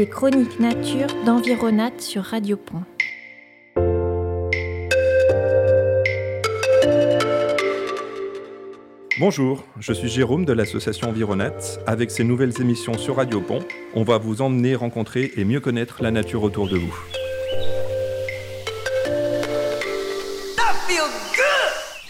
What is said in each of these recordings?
Les chroniques nature d'Environat sur Radio Pont. Bonjour, je suis Jérôme de l'association Environat. Avec ces nouvelles émissions sur Radio Pont, on va vous emmener rencontrer et mieux connaître la nature autour de vous.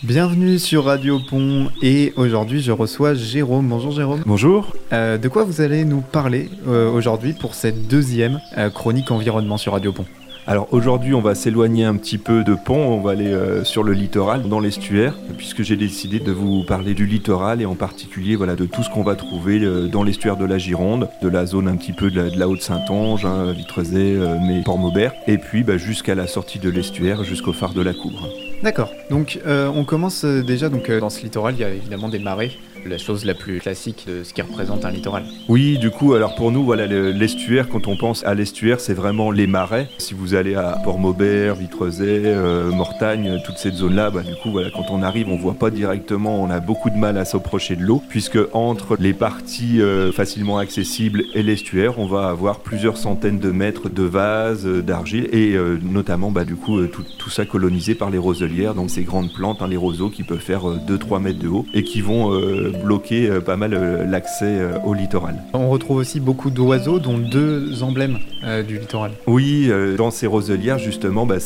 Bienvenue sur Radio Pont et aujourd'hui je reçois Jérôme. Bonjour Jérôme. Bonjour. Euh, de quoi vous allez nous parler euh, aujourd'hui pour cette deuxième euh, chronique environnement sur Radio Pont? Alors aujourd'hui, on va s'éloigner un petit peu de Pont, on va aller euh, sur le littoral, dans l'estuaire, puisque j'ai décidé de vous parler du littoral et en particulier voilà, de tout ce qu'on va trouver euh, dans l'estuaire de la Gironde, de la zone un petit peu de la, Haute-Saint-Ange, hein, Vitrezay, euh, mais Port-Maubert, et puis bah, jusqu'à la sortie de l'estuaire, jusqu'au phare de la Cour. D'accord. Donc on commence déjà donc dans ce littoral, il y a évidemment des marais la chose la plus classique de ce qui représente un littoral. Oui, du coup, alors pour nous, voilà, l'estuaire, quand on pense à l'estuaire, c'est vraiment les marais. Si vous allez à Port-Maubert, Vitrezay, euh, Mortagne, toutes ces zones-là, bah, du coup, voilà, quand on arrive, on voit pas directement, on a beaucoup de mal à s'approcher de l'eau, puisque entre les parties euh, facilement accessibles et l'estuaire, on va avoir plusieurs centaines de mètres de vases, euh, d'argile, et notamment, bah, du coup, tout, ça colonisé par les roselières, donc ces grandes plantes, hein, les roseaux qui peuvent faire 2-3 mètres de haut, et qui vont bloquer euh, pas mal euh, l'accès euh, au littoral. On retrouve aussi beaucoup d'oiseaux, dont deux emblèmes du littoral. Oui, dans ces roselières, justement, bah,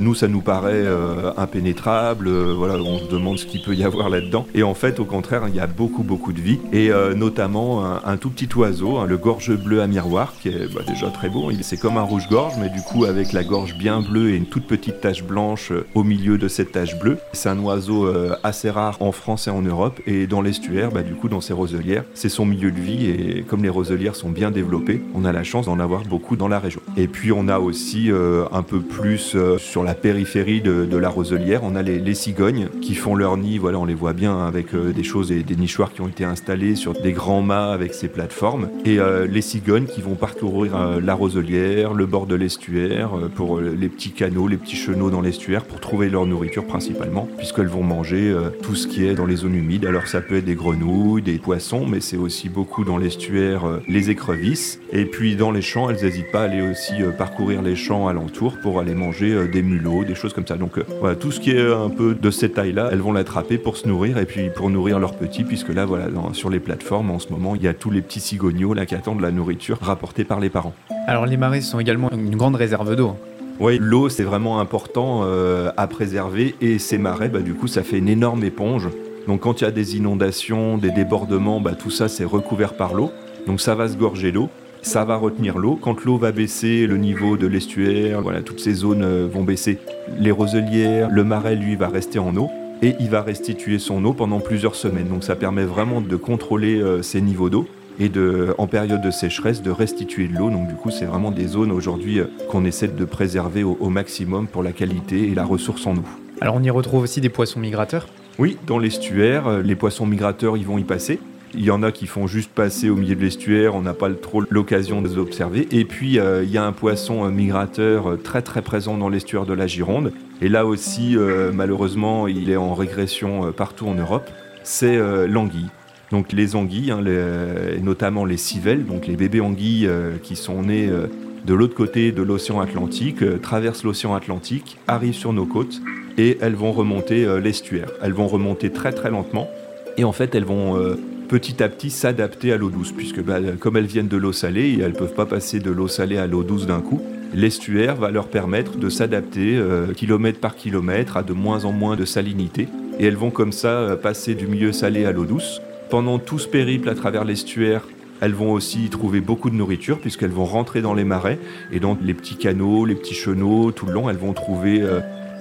nous, ça nous paraît impénétrable. voilà, on se demande ce qu'il peut y avoir là-dedans. Et en fait, au contraire, il y a beaucoup, beaucoup de vie. Et notamment un, tout petit oiseau, hein, le gorge bleu à miroir, qui est bah, déjà très beau. C'est comme un rouge-gorge, mais du coup, avec la gorge bien bleue et une toute petite tache blanche au milieu de cette tache bleue. C'est un oiseau assez rare en France et en Europe. Et dans l'estuaire, bah, du coup, dans ces roselières, c'est son milieu de vie et comme les roselières sont bien développées, on a la chance d'en avoir beaucoup dans la région. Et puis, on a aussi euh, un peu plus euh, sur la périphérie de, la roselière, on a les, cigognes qui font leur nid, voilà, on les voit bien avec euh, des choses et des nichoirs qui ont été installés sur des grands mâts avec ces plateformes. Et les cigognes qui vont parcourir la roselière, le bord de l'estuaire, pour les petits canaux, les petits chenaux dans l'estuaire pour trouver leur nourriture principalement, puisqu'elles vont manger tout ce qui est dans les zones humides. Alors ça peut être des grenouilles, des poissons, mais c'est aussi beaucoup dans l'estuaire euh, les écrevisses. Et puis dans les champs, elles n'hésitent pas à aller aussi euh, parcourir les champs alentours pour aller manger euh, des mulots, des choses comme ça. Donc voilà, tout ce qui est un peu de cette taille-là, elles vont l'attraper pour se nourrir et puis pour nourrir leurs petits, puisque là, voilà, sur les plateformes en ce moment, il y a tous les petits cigognos là qui attendent la nourriture rapportée par les parents. Alors les marais sont également une grande réserve d'eau. Oui, l'eau c'est vraiment important à préserver et ces marais, bah, du coup, ça fait une énorme éponge donc quand il y a des inondations, des débordements, bah, tout ça c'est recouvert par l'eau. Donc ça va se gorger d'eau, ça va retenir l'eau. Quand l'eau va baisser, le niveau de l'estuaire, voilà, toutes ces zones euh, vont baisser. Les roselières, le marais lui va rester en eau et il va restituer son eau pendant plusieurs semaines. Donc ça permet vraiment de contrôler euh, ces niveaux d'eau et de, en période de sécheresse de restituer de l'eau. Donc du coup, c'est vraiment des zones aujourd'hui euh, qu'on essaie de préserver au maximum pour la qualité et la ressource en eau. Alors on y retrouve aussi des poissons migrateurs oui, dans l'estuaire, euh, les poissons migrateurs, ils vont y passer. Il y en a qui font juste passer au milieu de l'estuaire, on n'a pas trop l'occasion de les observer. Et puis, euh, il y a un poisson euh, migrateur très très présent dans l'estuaire de la Gironde. Et là aussi, malheureusement, il est en régression partout en Europe. C'est l'anguille. Donc les anguilles, hein, notamment les civelles, donc les bébés anguilles qui sont nés de l'autre côté de l'océan Atlantique, traversent l'océan Atlantique, arrivent sur nos côtes et elles vont remonter euh, l'estuaire. Elles vont remonter très très lentement et en fait elles vont euh, petit à petit s'adapter à l'eau douce puisque bah, comme elles viennent de l'eau salée, elles ne peuvent pas passer de l'eau salée à l'eau douce d'un coup. L'estuaire va leur permettre de s'adapter euh, kilomètre par kilomètre à de moins en moins de salinité et elles vont comme ça passer du milieu salé à l'eau douce. Pendant tout ce périple à travers l'estuaire, elles vont aussi trouver beaucoup de nourriture puisqu'elles vont rentrer dans les marais et dans les petits canaux, les petits chenaux, tout le long, elles vont trouver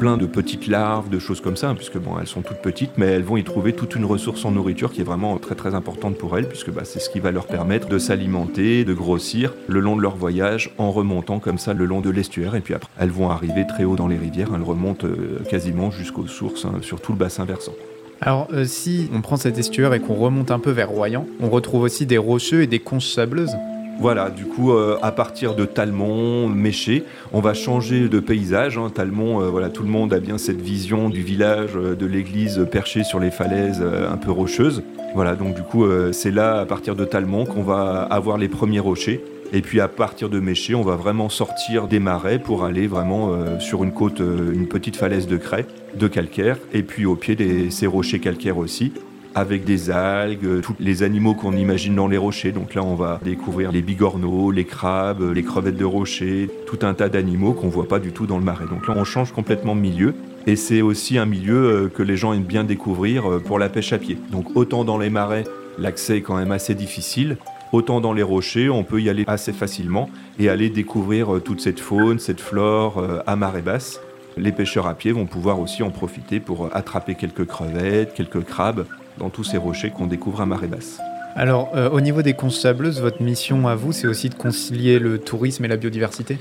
plein de petites larves, de choses comme ça, hein, puisque bon, elles sont toutes petites, mais elles vont y trouver toute une ressource en nourriture qui est vraiment très très importante pour elles, puisque bah, c'est ce qui va leur permettre de s'alimenter, de grossir le long de leur voyage en remontant comme ça le long de l'estuaire. Et puis après, elles vont arriver très haut dans les rivières, elles remontent euh, quasiment jusqu'aux sources hein, sur tout le bassin versant. Alors, euh, si on prend cet estuaire et qu'on remonte un peu vers Royan, on retrouve aussi des rocheux et des conches sableuses. Voilà, du coup, euh, à partir de Talmont, Méché, on va changer de paysage. Hein. Talmont, euh, voilà, tout le monde a bien cette vision du village, euh, de l'église perchée sur les falaises un peu rocheuses. Voilà, donc du coup, c'est là, à partir de Talmont, qu'on va avoir les premiers rochers. Et puis à partir de Méché, on va vraiment sortir des marais pour aller vraiment sur une côte, une petite falaise de craie, de calcaire, et puis au pied de ces rochers calcaires aussi, avec des algues, euh, tous les animaux qu'on imagine dans les rochers. Donc là, on va découvrir les bigorneaux, les crabes, les crevettes de rocher, tout un tas d'animaux qu'on voit pas du tout dans le marais. Donc là, on change complètement de milieu. Et c'est aussi un milieu que les gens aiment bien découvrir pour la pêche à pied. Donc autant dans les marais, l'accès est quand même assez difficile. Autant dans les rochers, on peut y aller assez facilement et aller découvrir euh, toute cette faune, cette flore euh, à marée basse. Les pêcheurs à pied vont pouvoir aussi en profiter pour euh, attraper quelques crevettes, quelques crabes dans tous ces rochers qu'on découvre à marée basse. Alors, au niveau des conches sableuses, votre mission à vous, c'est aussi de concilier le tourisme et la biodiversité?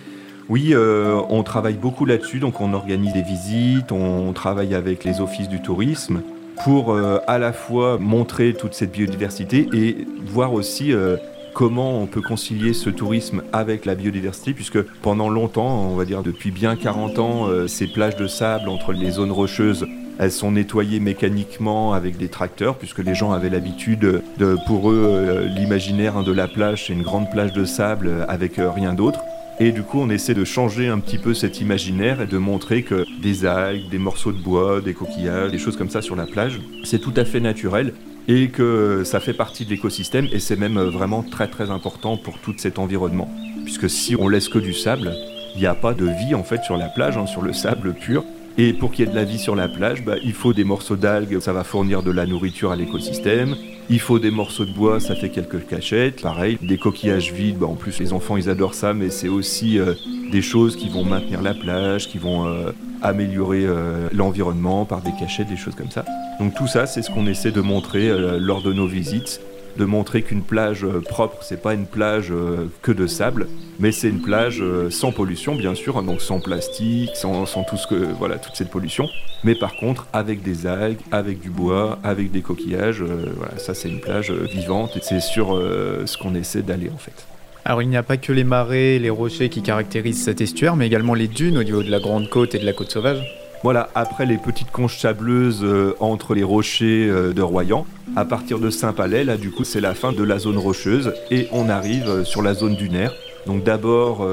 Oui, on travaille beaucoup là-dessus, donc on organise des visites, on travaille avec les offices du tourisme, pour euh, à la fois montrer toute cette biodiversité et voir aussi euh, comment on peut concilier ce tourisme avec la biodiversité, puisque pendant longtemps, on va dire depuis bien 40 ans, euh, ces plages de sable entre les zones rocheuses, elles sont nettoyées mécaniquement avec des tracteurs, puisque les gens avaient l'habitude de, pour eux, l'imaginaire hein, de la plage, c'est une grande plage de sable avec rien d'autre. Et du coup, on essaie de changer un petit peu cet imaginaire et de montrer que des algues, des morceaux de bois, des coquillages, des choses comme ça sur la plage, c'est tout à fait naturel et que ça fait partie de l'écosystème et c'est même vraiment très très important pour tout cet environnement. Puisque si on laisse que du sable, il n'y a pas de vie en fait sur la plage, hein, sur le sable pur. Et pour qu'il y ait de la vie sur la plage, bah, il faut des morceaux d'algues, ça va fournir de la nourriture à l'écosystème. Il faut des morceaux de bois, ça fait quelques cachettes. Pareil, des coquillages vides, bah, en plus les enfants ils adorent ça, mais c'est aussi euh, des choses qui vont maintenir la plage, qui vont euh, améliorer euh, l'environnement par des cachettes, des choses comme ça. Donc tout ça, c'est ce qu'on essaie de montrer lors de nos visites de montrer qu'une plage euh, propre, c'est pas une plage euh, que de sable, mais c'est une plage euh, sans pollution, bien sûr, hein, donc sans plastique, sans, tout voilà, toute cette pollution, mais par contre avec des algues, avec du bois, avec des coquillages, voilà, ça c'est une plage vivante et c'est sur ce qu'on essaie d'aller en fait. Alors il n'y a pas que les marais les rochers qui caractérisent cet estuaire, mais également les dunes au niveau de la Grande Côte et de la côte sauvage voilà, après les petites conches sableuses euh, entre les rochers euh, de Royan, à partir de Saint-Palais, là du coup c'est la fin de la zone rocheuse et on arrive euh, sur la zone dunaire. Donc d'abord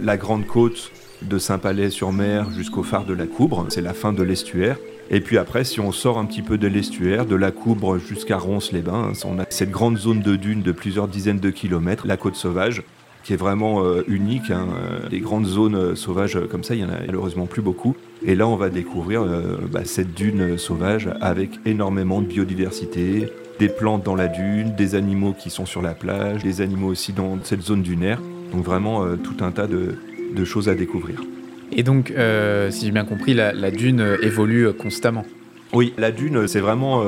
la grande côte de Saint-Palais-sur-Mer jusqu'au phare de la Coubre, c'est la fin de l'estuaire. Et puis après, si on sort un petit peu de l'estuaire, de la Coubre jusqu'à Ronce-les-Bains, on a cette grande zone de dunes de plusieurs dizaines de kilomètres, la côte sauvage, qui est vraiment unique. Hein. Des grandes zones sauvages comme ça, il y en a malheureusement plus beaucoup. Et là, on va découvrir euh, bah, cette dune sauvage avec énormément de biodiversité, des plantes dans la dune, des animaux qui sont sur la plage, des animaux aussi dans cette zone dunaire. Donc vraiment euh, tout un tas de, choses à découvrir. Et donc, euh, si j'ai bien compris, la, dune évolue constamment. Oui, la dune, c'est vraiment,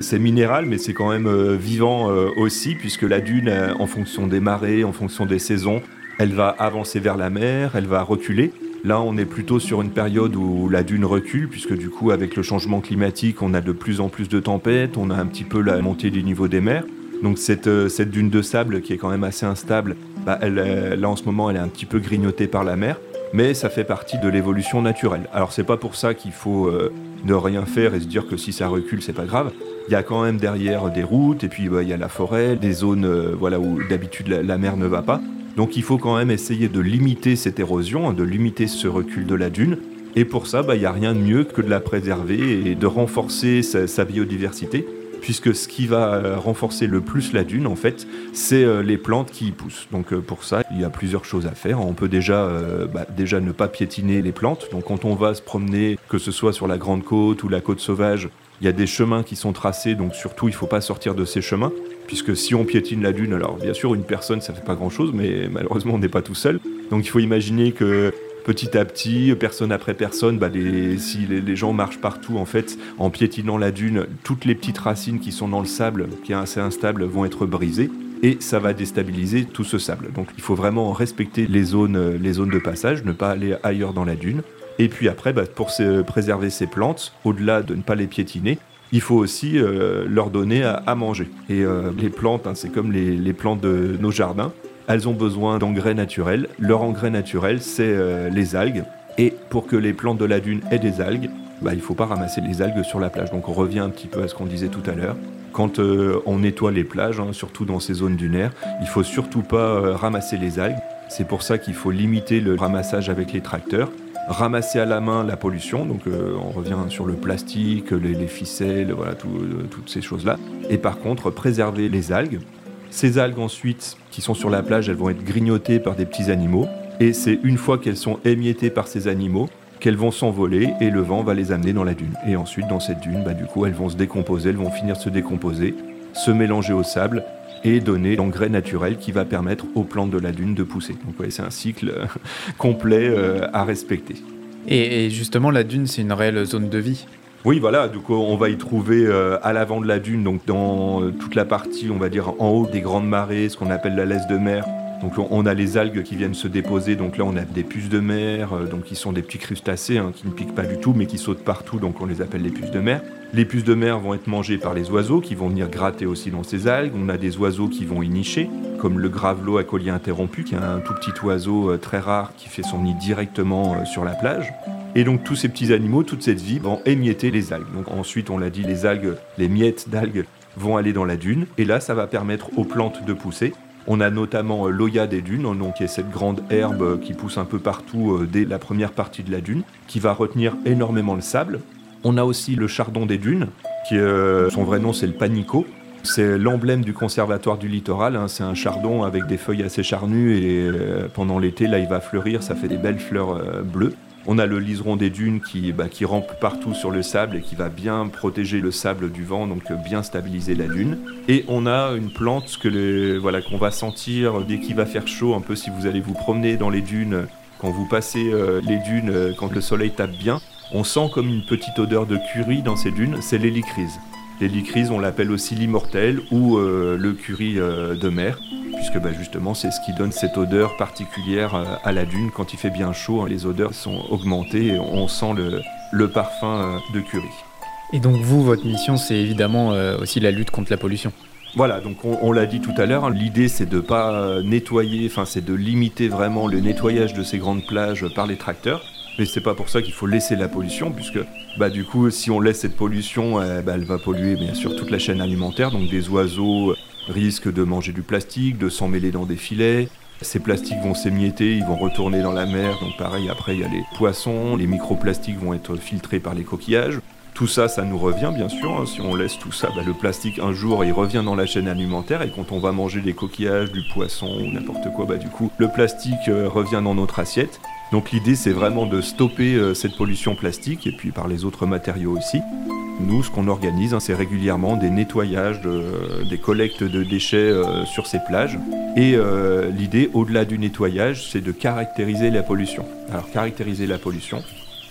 c'est minéral, mais c'est quand même vivant aussi, puisque la dune, en fonction des marées, en fonction des saisons, elle va avancer vers la mer, elle va reculer. Là, on est plutôt sur une période où la dune recule, puisque du coup, avec le changement climatique, on a de plus en plus de tempêtes, on a un petit peu la montée du niveau des mers. Donc cette, euh, dune de sable qui est quand même assez instable, bah, elle, euh, là en ce moment, elle est un petit peu grignotée par la mer, mais ça fait partie de l'évolution naturelle. Alors c'est pas pour ça qu'il faut euh, ne rien faire et se dire que si ça recule, c'est pas grave. Il y a quand même derrière des routes et puis bah, il y a la forêt, des zones voilà où d'habitude la mer ne va pas. Donc il faut quand même essayer de limiter cette érosion, de limiter ce recul de la dune. Et pour ça, bah, il n'y a rien de mieux que de la préserver et de renforcer sa, biodiversité, puisque ce qui va euh, renforcer le plus la dune, en fait, c'est euh, les plantes qui y poussent. Donc euh, pour ça, il y a plusieurs choses à faire. On peut déjà, bah, déjà ne pas piétiner les plantes. Donc quand on va se promener, que ce soit sur la Grande Côte ou la côte sauvage, il y a des chemins qui sont tracés, donc surtout il ne faut pas sortir de ces chemins puisque si on piétine la dune, alors bien sûr une personne ça fait pas grand chose, mais malheureusement on n'est pas tout seul. Donc il faut imaginer que petit à petit, personne après personne, bah, si les, gens marchent partout en fait, en piétinant la dune, toutes les petites racines qui sont dans le sable, qui est assez instable, vont être brisées et ça va déstabiliser tout ce sable. Donc il faut vraiment respecter les zones, les zones de passage, ne pas aller ailleurs dans la dune. Et puis après, bah, pour préserver ces plantes, au-delà de ne pas les piétiner, il faut aussi euh, leur donner à, manger. Et euh, les plantes, hein, c'est comme les, plantes de nos jardins, elles ont besoin d'engrais naturels. Leur engrais naturel, c'est euh, les algues. Et pour que les plantes de la dune aient des algues, bah, il ne faut pas ramasser les algues sur la plage. Donc on revient un petit peu à ce qu'on disait tout à l'heure. Quand euh, on nettoie les plages, hein, surtout dans ces zones dunaires, il faut surtout pas euh, ramasser les algues. C'est pour ça qu'il faut limiter le ramassage avec les tracteurs. Ramasser à la main la pollution, donc on revient sur le plastique, les, ficelles, voilà, toutes ces choses-là. Et par contre, préserver les algues. Ces algues ensuite, qui sont sur la plage, elles vont être grignotées par des petits animaux. Et c'est une fois qu'elles sont émiettées par ces animaux qu'elles vont s'envoler et le vent va les amener dans la dune. Et ensuite, dans cette dune, bah, elles vont se décomposer, elles vont finir de se décomposer, se mélanger au sable et donner l'engrais naturel qui va permettre aux plantes de la dune de pousser. Donc ouais, c'est un cycle euh, complet euh, à respecter. Et, justement, la dune, c'est une réelle zone de vie oui, voilà, donc on va y trouver euh, à l'avant de la dune, donc dans toute la partie, on va dire en haut des grandes marées, ce qu'on appelle la laisse de mer, donc on a les algues qui viennent se déposer, donc là on a des puces de mer, euh, donc qui sont des petits crustacés hein, qui ne piquent pas du tout mais qui sautent partout, donc on les appelle les puces de mer. Les puces de mer vont être mangées par les oiseaux qui vont venir gratter aussi dans ces algues. On a des oiseaux qui vont y nicher, comme le gravelot à collier interrompu, qui est un tout petit oiseau euh, très rare qui fait son nid directement euh, sur la plage. Et donc tous ces petits animaux, toute cette vie vont émietter les algues. Donc ensuite, on l'a dit, les algues, les miettes d'algues vont aller dans la dune. Et là, ça va permettre aux plantes de pousser. On a notamment euh, l'Oya des dunes, donc qui est cette grande herbe euh, qui pousse un peu partout euh, dès la première partie de la dune, qui va retenir énormément le sable. On a aussi le chardon des dunes, qui son vrai nom c'est le panico. C'est l'emblème du conservatoire du littoral. Hein. C'est un chardon avec des feuilles assez charnues et pendant l'été, là, il va fleurir. Ça fait des belles fleurs bleues. On a le liseron des dunes qui, bah, qui rampe partout sur le sable et qui va bien protéger le sable du vent, donc bien stabiliser la dune. Et on a une plante que voilà, qu'on va sentir dès qu'il va faire chaud, un peu si vous allez vous promener dans les dunes, quand vous passez euh, les dunes, euh, quand le soleil tape bien, on sent comme une petite odeur de curry dans ces dunes, c'est L'hélicryse, on l'appelle aussi l'immortel ou euh, le curry de mer puisque bah, justement c'est ce qui donne cette odeur particulière euh, à la dune. Quand il fait bien chaud, les odeurs sont augmentées et on sent le, parfum euh, de curry. Et donc vous, votre mission, c'est évidemment euh, aussi la lutte contre la pollution voilà, donc on, l'a dit tout à l'heure, hein, l'idée c'est de pas nettoyer, enfin c'est de limiter vraiment le nettoyage de ces grandes plages par les tracteurs. Mais c'est pas pour ça qu'il faut laisser la pollution, puisque bah, du coup, si on laisse cette pollution, bah, elle va polluer bien sûr toute la chaîne alimentaire, donc des oiseaux, risquent de manger du plastique, de s'emmêler dans des filets. Ces plastiques vont s'émietter, ils vont retourner dans la mer, donc pareil, après il y a les poissons, les microplastiques vont être filtrés par les coquillages. Tout ça, ça nous revient bien sûr. Hein. Si on laisse tout ça, bah, le plastique un jour il revient dans la chaîne alimentaire et quand on va manger des coquillages, du poisson ou n'importe quoi, bah, du coup le plastique euh, revient dans notre assiette. Donc l'idée c'est vraiment de stopper euh, cette pollution plastique et puis par les autres matériaux aussi. Nous, ce qu'on organise, hein, c'est régulièrement des nettoyages, des collectes de déchets euh, sur ces plages. Et euh, l'idée, au-delà du nettoyage, c'est de caractériser la pollution. Alors, caractériser la pollution,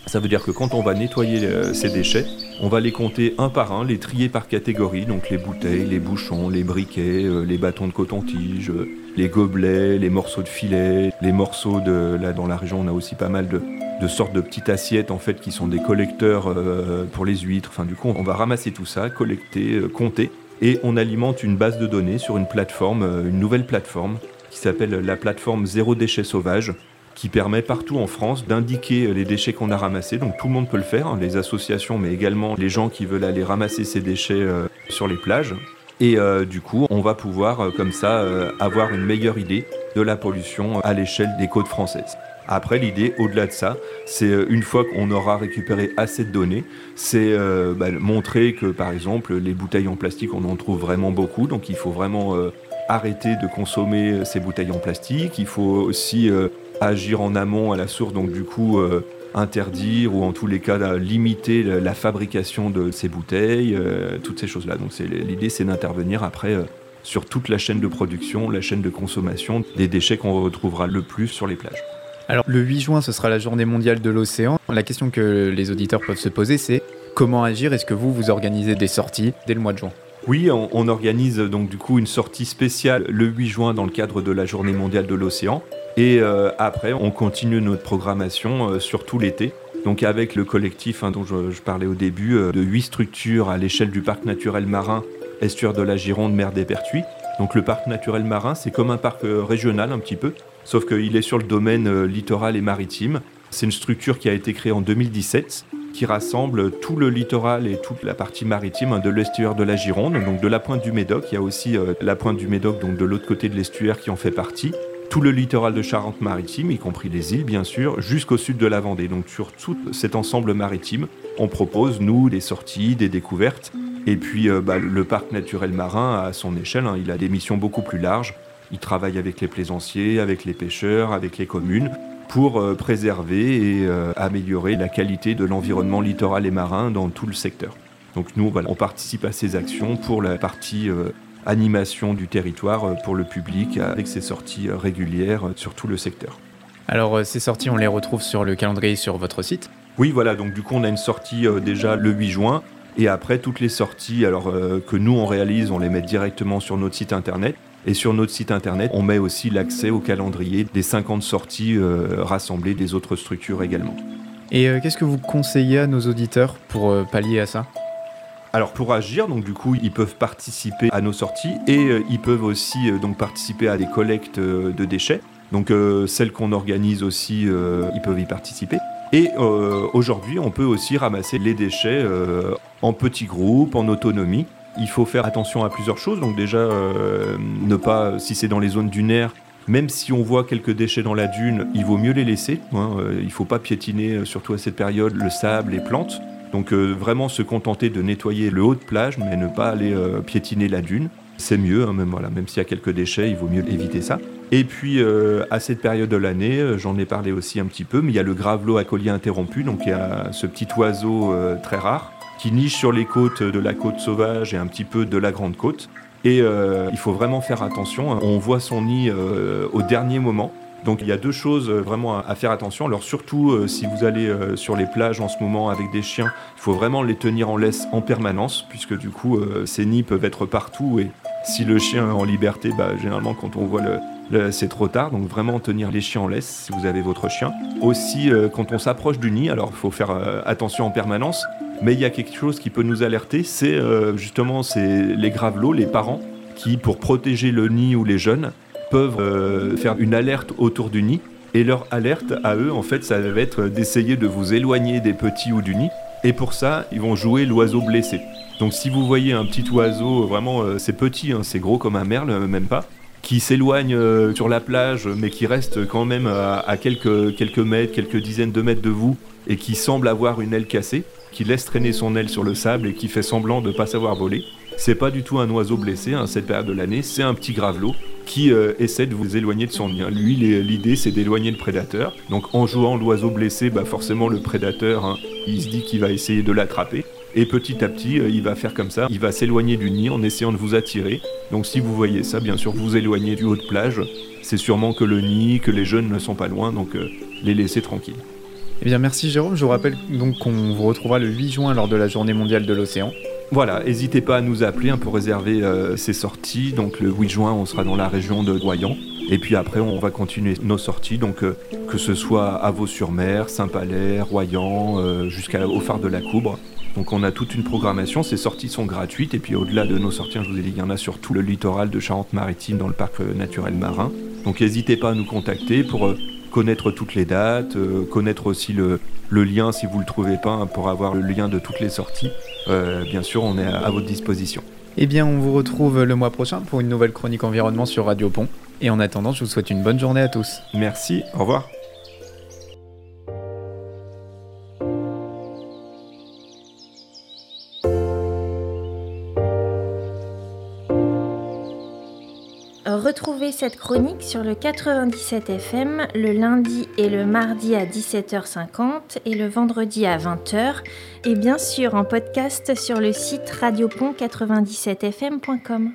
ça veut dire que quand on va nettoyer euh, ces déchets, on va les compter un par un, les trier par catégorie, donc les bouteilles, les bouchons, les briquets, les bâtons de coton-tige, les gobelets, les morceaux de filet, les morceaux de... Là, dans la région, on a aussi pas mal de, sortes de petites assiettes en fait qui sont des collecteurs euh, pour les huîtres. Enfin, du coup, on va ramasser tout ça, collecter, euh, compter, et on alimente une base de données sur une plateforme, euh, une nouvelle plateforme qui s'appelle la plateforme Zéro déchet sauvage, qui permet partout en France d'indiquer les déchets qu'on a ramassés. Donc tout le monde peut le faire, hein, les associations, mais également les gens qui veulent aller ramasser ces déchets sur les plages. Et du coup, on va pouvoir comme ça avoir une meilleure idée de la pollution à l'échelle des côtes françaises. Après, l'idée, au-delà de ça, c'est euh, une fois qu'on aura récupéré assez de données, c'est euh, bah, montrer que, par exemple, les bouteilles en plastique, on en trouve vraiment beaucoup, donc il faut vraiment euh, arrêter de consommer ces bouteilles en plastique. Il faut aussi agir en amont à la source, donc du coup interdire ou en tous les cas limiter la fabrication de ces bouteilles, toutes ces choses-là. Donc l'idée, c'est d'intervenir après sur toute la chaîne de production, la chaîne de consommation des déchets qu'on retrouvera le plus sur les plages. Alors le 8 juin, ce sera la journée mondiale de l'océan. La question que les auditeurs peuvent se poser, c'est comment agir? Est-ce que vous, vous organisez des sorties dès le mois de juin? Oui, on, organise donc du coup une sortie spéciale le 8 juin dans le cadre de la Journée mondiale de l'océan. Et euh, après, on continue notre programmation euh, sur tout l'été. Donc avec le collectif hein, dont je, parlais au début, euh, de 8 structures à l'échelle du parc naturel marin Estuaire de la Gironde, mer des Pertuis. Donc le parc naturel marin, c'est comme un parc régional un petit peu sauf qu'il est sur le domaine littoral et maritime. C'est une structure qui a été créée en 2017 qui rassemble tout le littoral et toute la partie maritime de l'estuaire de la Gironde, donc de la pointe du Médoc. Il y a aussi la pointe du Médoc, donc de l'autre côté de l'estuaire qui en fait partie. Tout le littoral de Charente-Maritime, y compris les îles bien sûr, jusqu'au sud de la Vendée. Donc sur tout cet ensemble maritime, on propose, nous, des sorties, des découvertes. Et puis euh, bah, le parc naturel marin, à son échelle, hein, il a des missions beaucoup plus larges. Il travaille avec les plaisanciers, avec les pêcheurs, avec les communes pour euh, préserver et euh, améliorer la qualité de l'environnement littoral et marin dans tout le secteur. Donc nous, on participe à ces actions pour la partie animation du territoire pour le public avec ces sorties régulières sur tout le secteur. Alors ces sorties, on les retrouve sur le calendrier sur votre site Oui, voilà, donc du coup on a une sortie déjà le 8 juin et après toutes les sorties alors, que nous on réalise, on les met directement sur notre site internet. Et sur notre site internet, on met aussi l'accès au calendrier des 50 sorties euh, rassemblées des autres structures également. Et euh, qu'est-ce que vous conseillez à nos auditeurs pour euh, pallier à ça? Alors pour agir, donc du coup, ils peuvent participer à nos sorties et ils peuvent aussi donc participer à des collectes de déchets. Donc celles qu'on organise aussi, ils peuvent y participer. Et aujourd'hui, on peut aussi ramasser les déchets en petits groupes, en autonomie. Il faut faire attention à plusieurs choses. Donc déjà, euh, ne pas, si c'est dans les zones dunaires, même si on voit quelques déchets dans la dune, il vaut mieux les laisser. Hein. Euh, il ne faut pas piétiner, euh, surtout à cette période, le sable, les plantes. Donc vraiment se contenter de nettoyer le haut de plage, mais ne pas aller piétiner la dune. C'est mieux, hein, même, voilà, même s'il y a quelques déchets, il vaut mieux éviter ça. Et puis à cette période de l'année, j'en ai parlé aussi un petit peu, mais il y a le gravelot à collier interrompu, donc il y a ce petit oiseau très rare qui niche sur les côtes de la côte sauvage et un petit peu de la grande côte. Et euh, il faut vraiment faire attention. Hein. On voit son nid euh, au dernier moment. Donc il y a deux choses euh, vraiment à, faire attention. Alors surtout si vous allez sur les plages en ce moment avec des chiens, il faut vraiment les tenir en laisse en permanence puisque du coup ces nids peuvent être partout et si le chien est en liberté, bah, généralement quand on voit le, c'est trop tard, donc vraiment tenir les chiens en laisse si vous avez votre chien. Aussi, quand on s'approche du nid, alors il faut faire attention en permanence, mais il y a quelque chose qui peut nous alerter, c'est euh, justement les gravelots, les parents, qui, pour protéger le nid ou les jeunes, peuvent euh, faire une alerte autour du nid. Et leur alerte à eux, en fait, ça va être d'essayer de vous éloigner des petits ou du nid. Et pour ça, ils vont jouer l'oiseau blessé. Donc si vous voyez un petit oiseau, vraiment, euh, c'est petit, hein, c'est gros comme un merle, même pas, qui s'éloigne sur la plage, mais qui reste quand même à, quelques, quelques mètres, quelques dizaines de mètres de vous, et qui semble avoir une aile cassée, qui laisse traîner son aile sur le sable et qui fait semblant de ne pas savoir voler. C'est pas du tout un oiseau blessé à hein, cette période de l'année, c'est un petit gravelot qui euh, essaie de vous éloigner de son nid. Lui, l'idée c'est d'éloigner le prédateur. Donc en jouant l'oiseau blessé, bah forcément le prédateur, hein, il se dit qu'il va essayer de l'attraper. Et petit à petit, euh, il va faire comme ça, il va s'éloigner du nid en essayant de vous attirer. Donc si vous voyez ça, bien sûr, vous éloignez du haut de plage. C'est sûrement que le nid, que les jeunes ne sont pas loin, donc euh, les laissez tranquilles. Eh bien, merci Jérôme. Je vous rappelle donc qu'on vous retrouvera le 8 juin lors de la Journée mondiale de l'océan. Voilà, n'hésitez pas à nous appeler hein, pour réserver euh, ces sorties. Donc le 8 juin, on sera dans la région de Royan. Et puis après, on va continuer nos sorties, donc euh, que ce soit à Vaux-sur-Mer, Saint-Palais, Royan, euh, jusqu'au phare de la Coubre. Donc on a toute une programmation, ces sorties sont gratuites et puis au-delà de nos sorties, je vous ai dit, il y en a sur tout le littoral de Charente-Maritime dans le parc naturel marin. Donc n'hésitez pas à nous contacter pour connaître toutes les dates, connaître aussi le, lien si vous ne le trouvez pas hein, pour avoir le lien de toutes les sorties. Euh, bien sûr, on est à, votre disposition. Eh bien, on vous retrouve le mois prochain pour une nouvelle chronique environnement sur Radio Pont. Et en attendant, je vous souhaite une bonne journée à tous. Merci, au revoir. Cette chronique sur le 97 FM le lundi et le mardi à 17h50 et le vendredi à 20h et bien sûr en podcast sur le site radiopont97fm.com.